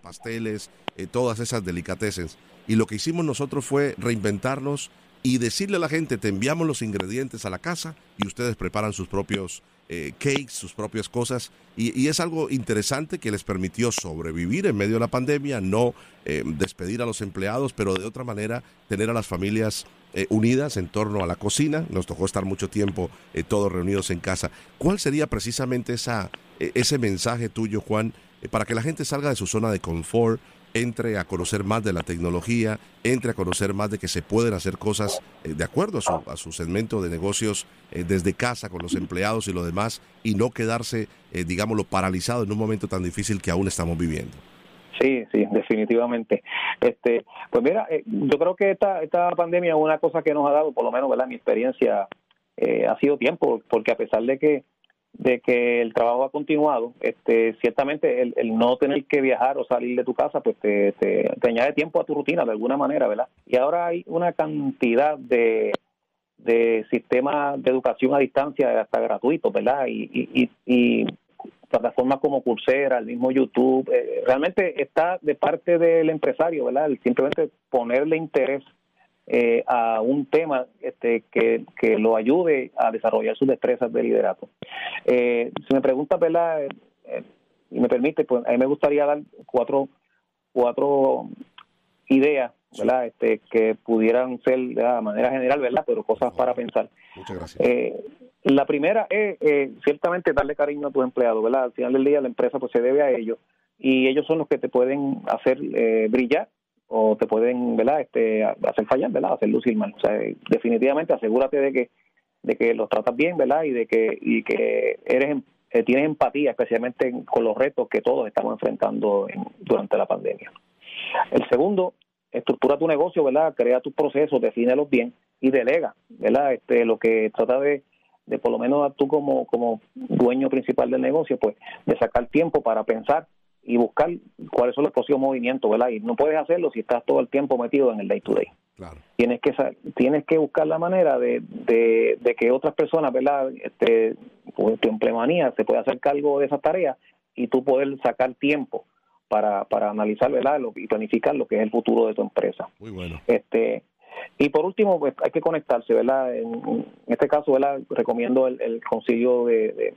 pasteles, todas esas delicatessen. Y lo que hicimos nosotros fue reinventarnos y decirle a la gente, te enviamos los ingredientes a la casa y ustedes preparan sus propios eh, cakes, sus propias cosas. Y, es algo interesante que les permitió sobrevivir en medio de la pandemia, no eh, despedir a los empleados, pero de otra manera tener a las familias eh, unidas en torno a la cocina. Nos tocó estar mucho tiempo todos reunidos en casa. ¿Cuál sería precisamente esa, ese mensaje tuyo, Juan, para que la gente salga de su zona de confort? entre a conocer más de la tecnología, entre a conocer más de que se pueden hacer cosas eh, de acuerdo a su, a su segmento de negocios eh, desde casa con los empleados y lo demás y no quedarse, eh, digámoslo, paralizado en un momento tan difícil que aún estamos viviendo. Sí, sí, definitivamente. Este, pues mira, yo creo que esta esta pandemia es una cosa que nos ha dado, por lo menos, ¿verdad? Mi experiencia ha sido tiempo, porque a pesar de que de que el trabajo ha continuado, este, ciertamente el, no tener que viajar o salir de tu casa, pues te, te, añade tiempo a tu rutina de alguna manera, ¿verdad? Y ahora hay una cantidad de, de sistemas de educación a distancia hasta gratuitos, ¿verdad? Y, y, y, plataformas como Coursera, el mismo YouTube, eh, realmente está de parte del empresario, ¿verdad? simplemente ponerle interés eh, a un tema este, que, que, lo ayude a desarrollar sus destrezas de liderato. Eh, si me preguntas, ¿verdad? Eh, y me permite, pues a mí me gustaría dar cuatro, cuatro ideas, ¿verdad? Este, que pudieran ser de manera general, ¿verdad? Pero cosas para pensar. Muchas gracias. la primera es ciertamente darle cariño a tus empleados, ¿verdad? Al final del día la empresa pues se debe a ellos y ellos son los que te pueden hacer brillar o te pueden ¿verdad? Este, hacer fallar, ¿verdad? hacer lucir mal. O sea, definitivamente asegúrate de que de que los tratas bien, ¿verdad? Y de que y que eres em, eh, tienes empatía, especialmente con los retos que todos estamos enfrentando durante la pandemia. El segundo, estructura tu negocio, ¿verdad? Crea tus procesos, defínelos bien y delega, ¿verdad? Este, lo que trata de, de por lo menos tú como, como dueño principal del negocio, pues de sacar tiempo para pensar y buscar cuáles son los próximos movimientos, ¿verdad? Y no puedes hacerlo si estás todo el tiempo metido en el day to day. Claro. Tienes que tienes que buscar la manera de, de, que otras personas, ¿verdad? Este, pues, tu empleomanía se pueda hacer cargo de esa tarea y tú poder sacar tiempo para, para analizar, ¿verdad? y planificar lo que es el futuro de tu empresa. Muy bueno. Este, y por último, pues hay que conectarse, ¿verdad? En, este caso, ¿verdad? Recomiendo el, el concilio de,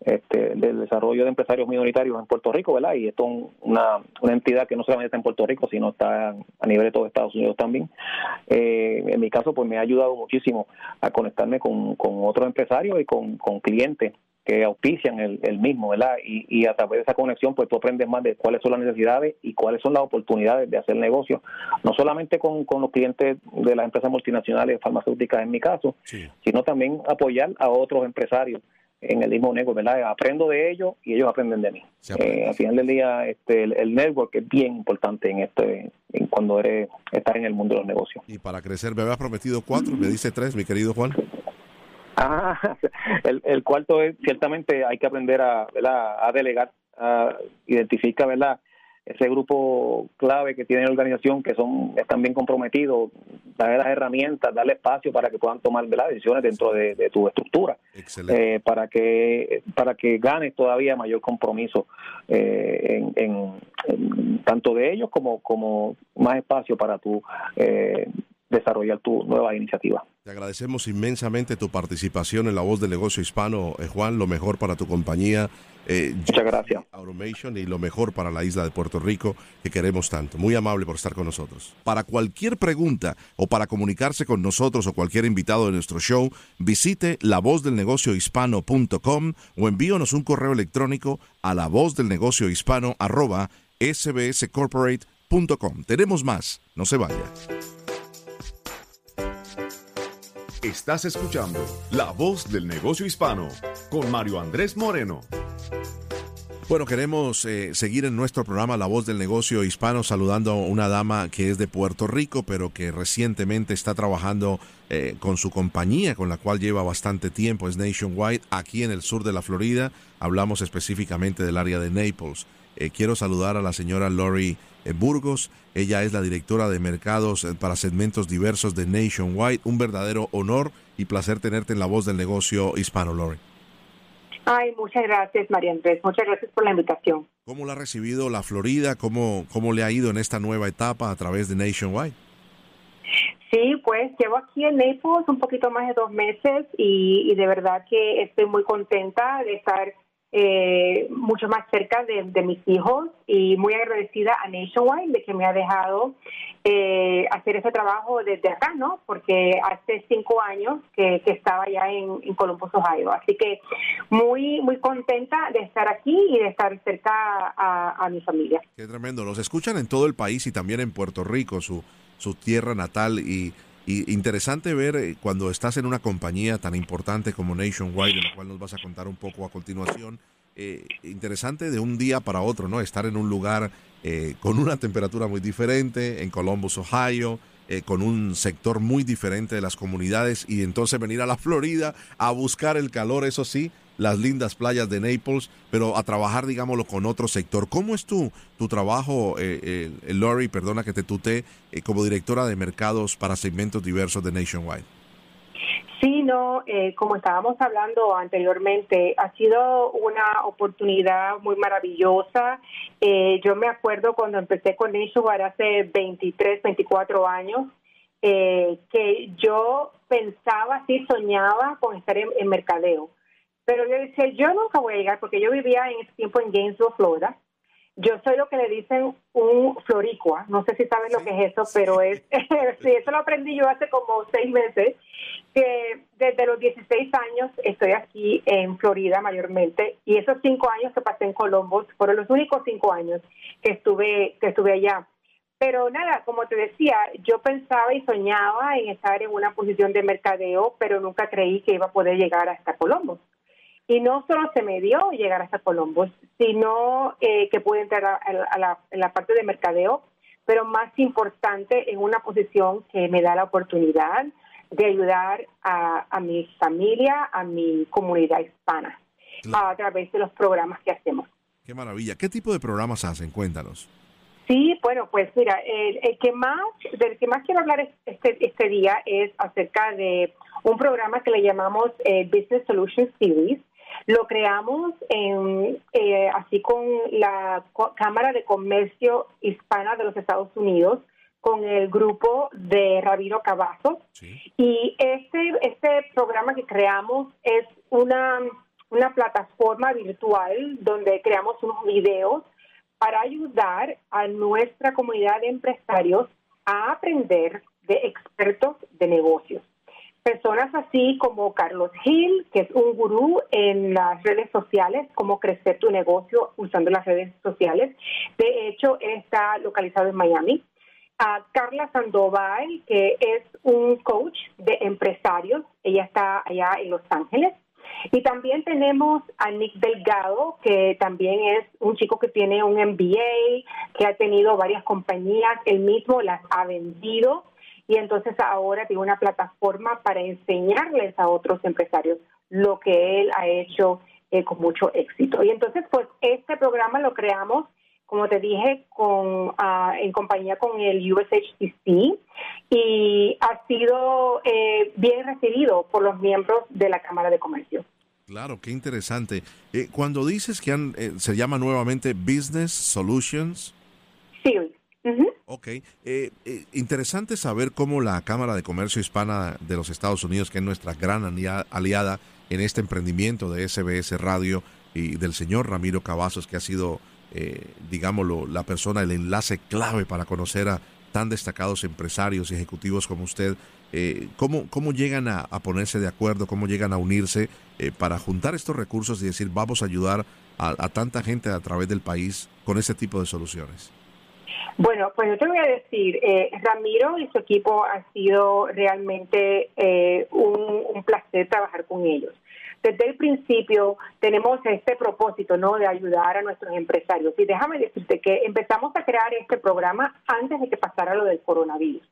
este, del desarrollo de empresarios minoritarios en Puerto Rico, ¿verdad? Y esto es una, una entidad que no solamente está en Puerto Rico, sino está a nivel de todo Estados Unidos también. Eh, en mi caso, pues me ha ayudado muchísimo a conectarme con, con otros empresarios y con, con clientes que auspician el, el mismo, ¿verdad? Y, y, a través de esa conexión, pues tú aprendes más de cuáles son las necesidades y cuáles son las oportunidades de hacer negocio, no solamente con, con los clientes de las empresas multinacionales farmacéuticas en mi caso, sino también apoyar a otros empresarios en el mismo negocio, ¿verdad? Aprendo de ellos y ellos aprenden de mí. Eh, al final del día, este, el, network es bien importante en este, en cuando eres estar en el mundo de los negocios. Y para crecer, me habías prometido cuatro, me dice tres, mi querido Juan. Ah, el, el cuarto es ciertamente hay que aprender a, a delegar, a identificar, ¿verdad? ese grupo clave que tiene la organización, que son están bien comprometidos, darle las herramientas, darle espacio para que puedan tomar decisiones dentro de, tu estructura, eh, para que para que ganes todavía mayor compromiso eh, en, tanto de ellos como como más espacio para tu eh, desarrollar tu nueva iniciativa. Te agradecemos inmensamente tu participación en La Voz del Negocio Hispano, eh, Juan, lo mejor para tu compañía. Eh, Muchas gracias. Automation y lo mejor para la isla de Puerto Rico que queremos tanto. Muy amable por estar con nosotros. Para cualquier pregunta o para comunicarse con nosotros o cualquier invitado de nuestro show, visite lavozdelnegociohispano.com o envíonos un correo electrónico a la voz del negocio hispano sbscorporate.com. Tenemos más, no se vaya. Estás escuchando La Voz del Negocio Hispano con Mario Andrés Moreno. Bueno, queremos eh, seguir en nuestro programa La Voz del Negocio Hispano saludando a una dama que es de Puerto Rico, pero que recientemente está trabajando eh, con su compañía, con la cual lleva bastante tiempo, es Nationwide, aquí en el sur de la Florida. Hablamos específicamente del área de Naples. Eh, quiero saludar a la señora Lori Burgos. Ella es la directora de mercados para segmentos diversos de Nationwide. Un verdadero honor y placer tenerte en La Voz del Negocio Hispano, Lori. Ay, muchas gracias, María Andrés. Muchas gracias por la invitación. ¿Cómo la ha recibido la Florida? ¿Cómo, cómo le ha ido en esta nueva etapa a través de Nationwide? Sí, pues llevo aquí en Naples un poquito más de dos meses y, y de verdad que estoy muy contenta de estar eh, mucho más cerca de, mis hijos y muy agradecida a Nationwide de que me ha dejado eh, hacer ese trabajo desde acá, ¿no? Porque hace cinco años que, estaba ya en, Columbus, Ohio. Así que muy, muy contenta de estar aquí y de estar cerca a, mi familia. Qué tremendo. Los escuchan en todo el país y también en Puerto Rico, su, su tierra natal y y interesante ver eh, cuando estás en una compañía tan importante como Nationwide, de la cual nos vas a contar un poco a continuación. Eh, interesante de un día para otro, ¿no? Estar en un lugar eh, con una temperatura muy diferente, en Columbus, Ohio, con un sector muy diferente de las comunidades y entonces venir a la Florida a buscar el calor, eso sí, las lindas playas de Naples, pero a trabajar, digámoslo, con otro sector. ¿Cómo es tu, tu trabajo, eh, eh, Lori, perdona que te tute, eh, como directora de mercados para segmentos diversos de Nationwide? Sí, no, eh, como estábamos hablando anteriormente, ha sido una oportunidad muy maravillosa. yo me acuerdo cuando empecé con Nationwide hace 23, 24 años, que yo pensaba, sí soñaba con estar en mercadeo. Pero yo decía, yo nunca voy a llegar porque yo vivía en ese tiempo en Gainesville, Florida. Yo soy lo que le dicen un floricua. No sé si sabes lo que es eso, pero es, *laughs* *laughs* sí, eso lo aprendí yo hace como seis meses. Que desde los 16 años estoy aquí en Florida mayormente y esos cinco años que pasé en Columbus fueron los únicos cinco años que estuve que estuve allá. Pero nada, como te decía, yo pensaba y soñaba en estar en una posición de mercadeo, pero nunca creí que iba a poder llegar hasta Columbus. Y no solo se me dio llegar hasta Colombo, sino eh, que pude entrar a, la, en la parte de mercadeo, pero más importante en una posición que me da la oportunidad de ayudar a, mi familia, a mi comunidad hispana, a través de los programas que hacemos. Qué maravilla. ¿Qué tipo de programas hacen? Cuéntanos. Sí, bueno, pues mira, el, que más, del que más quiero hablar este, este día es acerca de un programa que le llamamos eh, Business Solutions Series, lo creamos en, eh, así con la Cámara de Comercio Hispana de los Estados Unidos, con el grupo de Rabiro Cavazos. Y este, este programa que creamos es una, una plataforma virtual donde creamos unos videos para ayudar a nuestra comunidad de empresarios a aprender de expertos de negocios. Personas así como Carlos Gil, que es un gurú en las redes sociales, cómo crecer tu negocio usando las redes sociales. De hecho, está localizado en Miami. A Carla Sandoval, que es un coach de empresarios. Ella está allá en Los Ángeles. Y también tenemos a Nick Delgado, que también es un chico que tiene un MBA, que ha tenido varias compañías, él mismo las ha vendido y entonces ahora tiene una plataforma para enseñarles a otros empresarios lo que él ha hecho eh, con mucho éxito. Y entonces, pues este programa lo creamos, como te dije, con ah, en compañía con el USHCC y ha sido eh, bien recibido por los miembros de la Cámara de Comercio. Claro, qué interesante. Eh, cuando dices que se llama nuevamente Business Solutions. Sí, Ok, eh, eh, interesante saber cómo la Cámara de Comercio Hispana de los Estados Unidos, que es nuestra gran aliada en este emprendimiento de SBS Radio y del señor Ramiro Cavazos, que ha sido, eh, digámoslo, la persona, el enlace clave para conocer a tan destacados empresarios y ejecutivos como usted, eh, ¿cómo, ¿cómo llegan a, ponerse de acuerdo, cómo llegan a unirse para juntar estos recursos y decir vamos a ayudar a, tanta gente a través del país con ese tipo de soluciones? Bueno, pues yo te voy a decir, eh, Ramiro y su equipo ha sido realmente eh, un, placer trabajar con ellos. desde el principio tenemos este propósito, ¿no? De ayudar a nuestros empresarios. Y déjame decirte que empezamos a crear este programa antes de que pasara lo del coronavirus.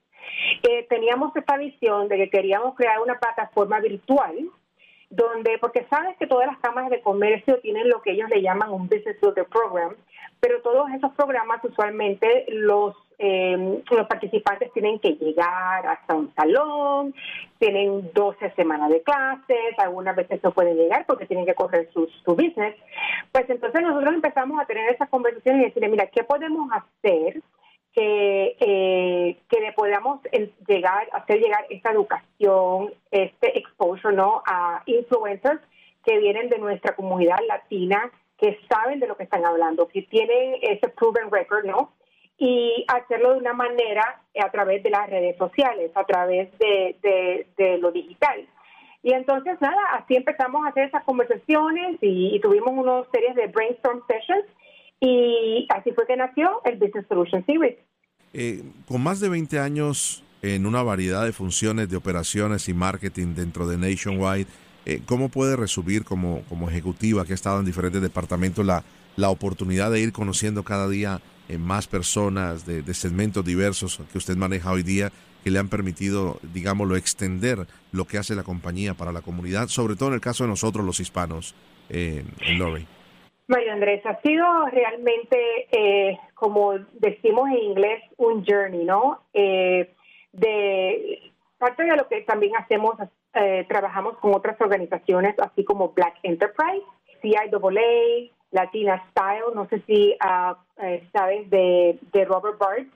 Eh, teníamos esta visión de que queríamos crear una plataforma virtual donde, porque sabes que todas las cámaras de comercio tienen lo que ellos le llaman un Business Builder Program, pero todos esos programas usualmente los eh, los participantes tienen que llegar hasta un salón, tienen 12 semanas de clases, algunas veces no pueden llegar porque tienen que correr su, su business. Pues entonces nosotros empezamos a tener esas conversaciones y decirle, mira, ¿qué podemos hacer que, eh, que le podamos llegar, hacer llegar esta educación, este exposure, ¿no? A influencers que vienen de nuestra comunidad latina, que saben de lo que están hablando, que tienen ese proven record, ¿no? y hacerlo de una manera a través de las redes sociales, a través de, de, lo digital. Y entonces, nada, así empezamos a hacer esas conversaciones y, tuvimos una series de brainstorm sessions y así fue que nació el Business Solution Series. Eh, con más de 20 años en una variedad de funciones de operaciones y marketing dentro de Nationwide, eh, ¿cómo puede resumir como, como ejecutiva que ha estado en diferentes departamentos la, la oportunidad de ir conociendo cada día en más personas de, segmentos diversos que usted maneja hoy día que le han permitido, digámoslo, extender lo que hace la compañía para la comunidad, sobre todo en el caso de nosotros los hispanos eh, en Mario Andrés, ha sido realmente, eh, como decimos en inglés, un journey, ¿no? Eh, de parte de lo que también hacemos, eh, trabajamos con otras organizaciones, así como Black Enterprise, CIAA, Latina Style, no sé si uh, sabes de, Robert Bart,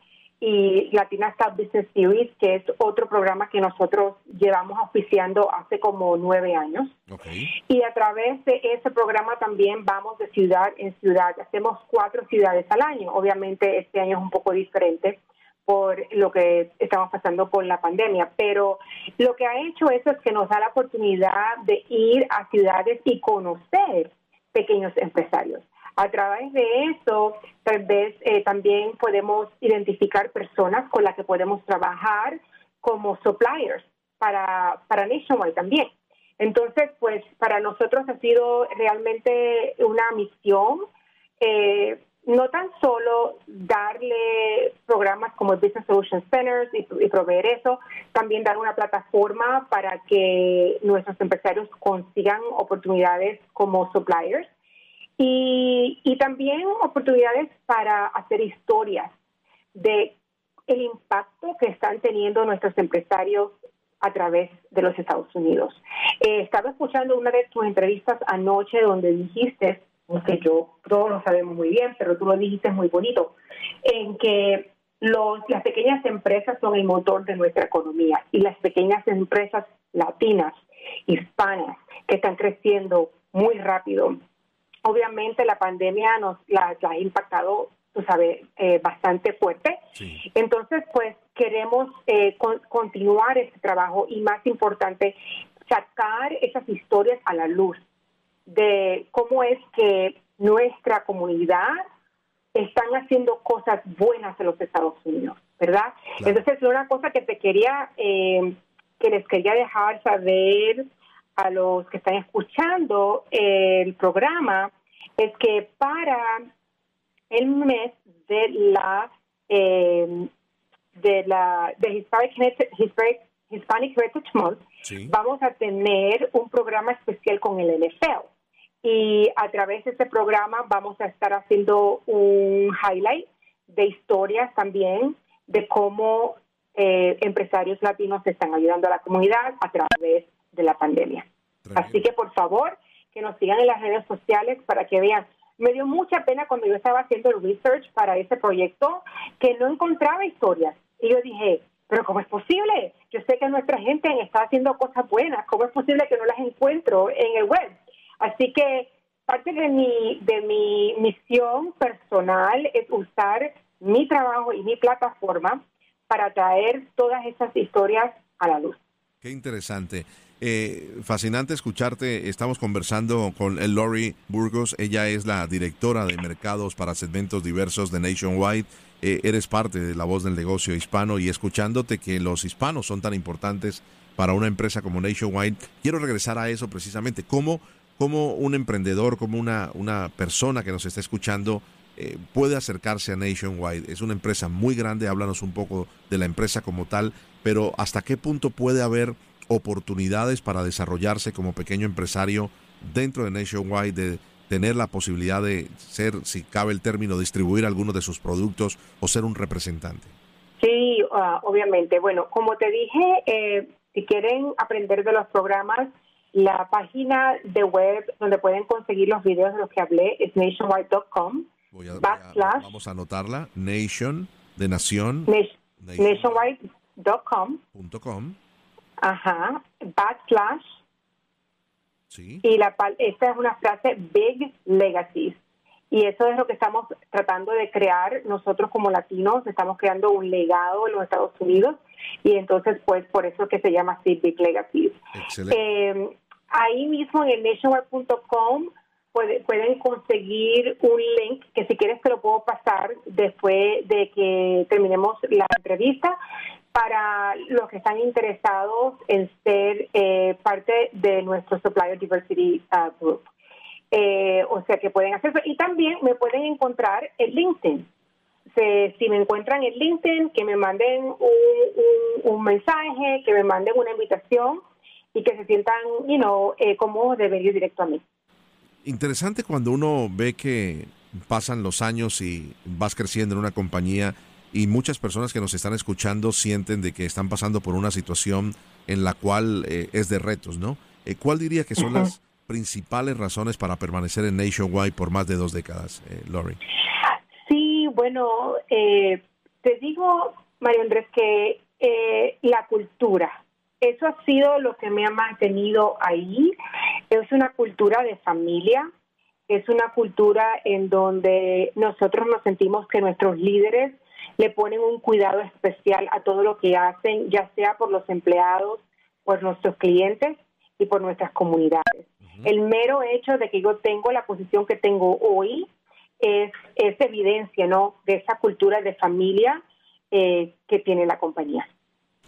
y Latina Style Business Series, que es otro programa que nosotros llevamos oficiando hace como nueve años. Y a través de ese programa también vamos de ciudad en ciudad. Hacemos cuatro ciudades al año. Obviamente este año es un poco diferente por lo que estamos pasando con la pandemia, pero lo que ha hecho eso es que nos da la oportunidad de ir a ciudades y conocer pequeños empresarios. A través de eso, tal vez eh, también podemos identificar personas con las que podemos trabajar como suppliers para, para Nationwide también. Entonces, pues para nosotros ha sido realmente una misión, eh, no tan solo darle programas como el Business Solution Centers y, y, proveer eso, también dar una plataforma para que nuestros empresarios consigan oportunidades como suppliers y, también oportunidades para hacer historias de el impacto que están teniendo nuestros empresarios a través de los Estados Unidos. Eh, estaba escuchando una de tus entrevistas anoche donde dijiste, que yo todos lo sabemos muy bien, pero tú lo dijiste muy bonito, en que los, las pequeñas empresas son el motor de nuestra economía y las pequeñas empresas latinas, hispanas, que están creciendo muy rápido, Obviamente la pandemia nos la, ha impactado, tú sabes, eh, bastante fuerte. Entonces, pues queremos eh, continuar este trabajo y más importante, sacar esas historias a la luz de cómo es que nuestra comunidad están haciendo cosas buenas en los Estados Unidos, ¿verdad? Entonces, una cosa que te quería, eh, que les quería dejar saber a los que están escuchando el programa es que para el mes de la eh, de la de Hispanic, Hispanic, Heritage Month vamos a tener un programa especial con el NFL y a través de ese programa vamos a estar haciendo un highlight de historias también de cómo eh, empresarios latinos están ayudando a la comunidad a través de la pandemia. Así que por favor, que nos sigan en las redes sociales para que vean. Me dio mucha pena cuando yo estaba haciendo el research para ese proyecto que no encontraba historias. Y yo dije, pero ¿cómo es posible? Yo sé que nuestra gente está haciendo cosas buenas. ¿Cómo es posible que no las encuentro en el web? Así que parte de mi, de mi misión personal es usar mi trabajo y mi plataforma para traer todas esas historias a la luz. Qué interesante. Eh, fascinante escucharte. Estamos conversando con Lori Burgos. Ella es la directora de mercados para segmentos diversos de Nationwide. Eh, eres parte de la voz del negocio hispano y escuchándote que los hispanos son tan importantes para una empresa como Nationwide. Quiero regresar a eso precisamente. ¿Cómo, cómo un emprendedor, como una, una persona que nos está escuchando, eh, puede acercarse a Nationwide? Es una empresa muy grande, háblanos un poco de la empresa como tal, pero ¿hasta qué punto puede haber oportunidades para desarrollarse como pequeño empresario dentro de Nationwide, de tener la posibilidad de ser, si cabe el término, distribuir algunos de sus productos o ser un representante? Sí, ah, obviamente. Bueno, como te dije, eh, si quieren aprender de los programas, la página de web donde pueden conseguir los videos de los que hablé es nationwide.com. vamos a anotarla. Nation, de nación. nationwide.com. Ajá. Backslash. Sí. Y la, esta es una frase Big Legacies. Y eso es lo que estamos tratando de crear nosotros como latinos. Estamos creando un legado en los Estados Unidos y entonces pues por eso que se llama así Big Legacies. Eh, ahí mismo en el nationwide.com pueden conseguir un link que si quieres te lo puedo pasar después de que terminemos la entrevista para los que están interesados en ser eh, parte de nuestro Supplier Diversity uh, Group. Eh, o sea que pueden hacerlo. Y también me pueden encontrar en LinkedIn. si me encuentran en LinkedIn, que me manden un, mensaje, que me manden una invitación y que se sientan, you know, eh, como de venir directo a mí. Interesante cuando uno ve que pasan los años y vas creciendo en una compañía y muchas personas que nos están escuchando sienten de que están pasando por una situación en la cual eh, es de retos, ¿no? Eh, ¿Cuál diría que son las principales razones para permanecer en Nationwide por más de dos décadas, eh, Lori? Sí, bueno, eh, te digo, Mario Andrés, que la cultura, eso ha sido lo que me ha mantenido ahí. Es una cultura de familia, es una cultura en donde nosotros nos sentimos que nuestros líderes le ponen un cuidado especial a todo lo que hacen, ya sea por los empleados, por nuestros clientes y por nuestras comunidades. El mero hecho de que yo tengo la posición que tengo hoy es, es evidencia ¿no? de esa cultura de familia eh, que tiene la compañía.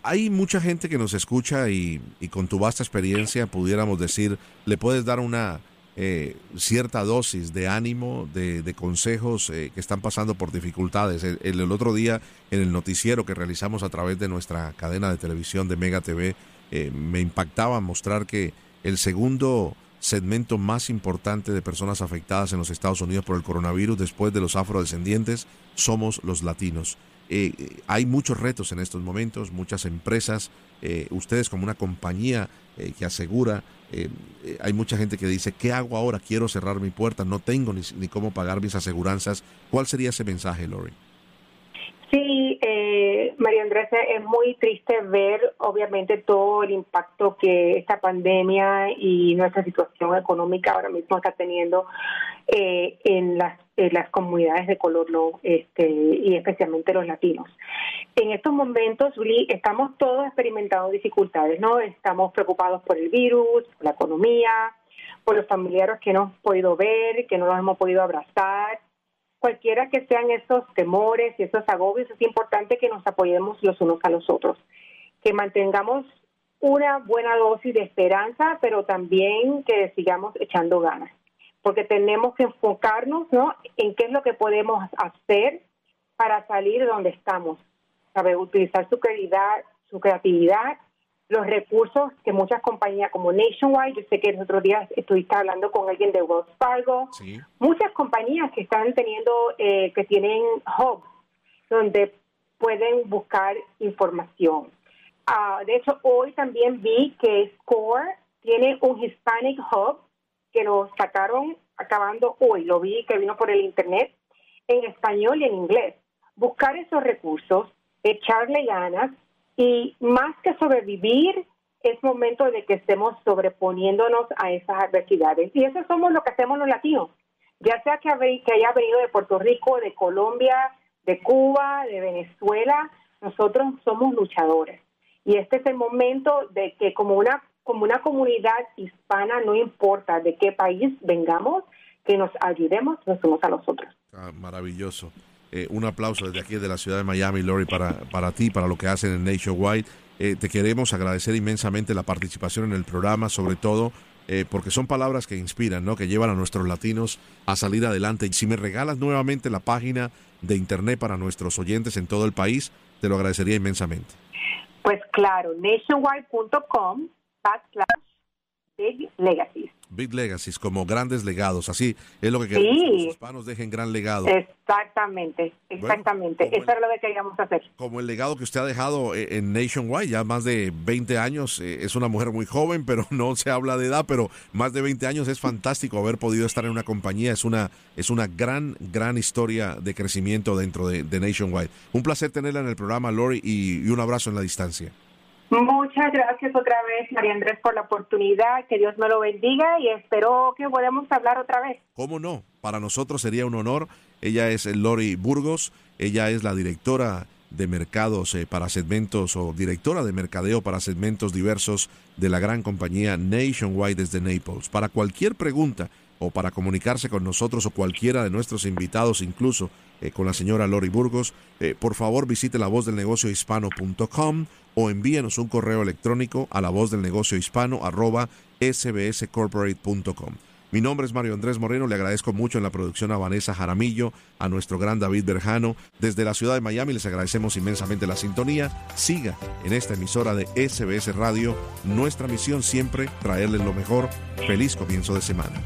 Hay mucha gente que nos escucha y, y con tu vasta experiencia pudiéramos decir, le puedes dar una eh, cierta dosis de ánimo, de, consejos eh, que están pasando por dificultades. El, otro día en el noticiero que realizamos a través de nuestra cadena de televisión de Mega TV, eh, me impactaba mostrar que el segundo segmento más importante de personas afectadas en los Estados Unidos por el coronavirus después de los afrodescendientes somos los latinos. hay muchos retos en estos momentos, muchas empresas, ustedes como una compañía que asegura eh, eh, hay mucha gente que dice, ¿qué hago ahora? Quiero cerrar mi puerta, no tengo ni, cómo pagar mis aseguranzas. ¿Cuál sería ese mensaje, Lori? Sí, eh, María Andrés, es muy triste ver, obviamente, todo el impacto que esta pandemia y nuestra situación económica ahora mismo está teniendo eh, en, las, las comunidades de color, no, este, y especialmente los latinos. En estos momentos, estamos todos experimentando dificultades, ¿no? Estamos preocupados por el virus, por la economía, por los familiares que no hemos podido ver, que no los hemos podido abrazar cualquiera que sean esos temores y esos agobios, es importante que nos apoyemos los unos a los otros, que mantengamos una buena dosis de esperanza, pero también que sigamos echando ganas, porque tenemos que enfocarnos ¿no? en qué es lo que podemos hacer para salir de donde estamos, saber utilizar su creatividad, su creatividad los recursos que muchas compañías como Nationwide, yo sé que el otro día estuviste hablando con alguien de Wells Fargo, muchas compañías que están teniendo, eh, que tienen hubs donde pueden buscar información. Ah, de hecho, hoy también vi que Score tiene un Hispanic Hub que lo sacaron acabando hoy, lo vi que vino por el Internet en español y en inglés. Buscar esos recursos, echarle ganas y más que sobrevivir, es momento de que estemos sobreponiéndonos a esas adversidades. Y eso somos lo que hacemos los latinos. Ya sea que, que haya venido de Puerto Rico, de Colombia, de Cuba, de Venezuela, nosotros somos luchadores. Y este es el momento de que como una, como una comunidad hispana, no importa de qué país vengamos, que nos ayudemos los unos a los otros. Ah, maravilloso. Eh, un aplauso desde aquí, de la ciudad de Miami, Lori, para, para ti, para lo que hacen en Nationwide. eh, te queremos agradecer inmensamente la participación en el programa, sobre todo eh, porque son palabras que inspiran, ¿no? que llevan a nuestros latinos a salir adelante. Y si me regalas nuevamente la página de internet para nuestros oyentes en todo el país, te lo agradecería inmensamente. Pues claro, nationwide.com backslash big legacies. Big Legacies, como grandes legados. Así es lo que queremos que los hispanos dejen gran legado. Exactamente, exactamente. Eso es lo que queríamos hacer. Como el legado que usted ha dejado eh, en Nationwide, ya más de 20 años. Eh, es una mujer muy joven, pero *laughs* no se habla de edad, pero más de 20 años es fantástico haber podido estar en una compañía. Es una, es una gran, gran historia de crecimiento dentro de, Nationwide. Un placer tenerla en el programa, Lori, y un abrazo en la distancia. Muchas gracias otra vez, María Andrés, por la oportunidad. Que Dios me lo bendiga y espero que podamos hablar otra vez. ¿Cómo no? Para nosotros sería un honor. Ella es Lori Burgos. Ella es la directora de mercados eh, para segmentos o directora de mercadeo para segmentos diversos de la gran compañía Nationwide desde Naples. Para cualquier pregunta o para comunicarse con nosotros o cualquiera de nuestros invitados, incluso eh, con la señora Lori Burgos, eh, por favor visite la voz del negocio hispano.com o envíenos un correo electrónico a la voz del negocio hispano arroba sbscorporate.com. Mi nombre es Mario Andrés Moreno, le agradezco mucho en la producción a Vanessa Jaramillo, a nuestro gran David Berjano. Desde la ciudad de Miami les agradecemos inmensamente la sintonía. Siga en esta emisora de SBS Radio. Nuestra misión siempre traerles lo mejor. Feliz comienzo de semana.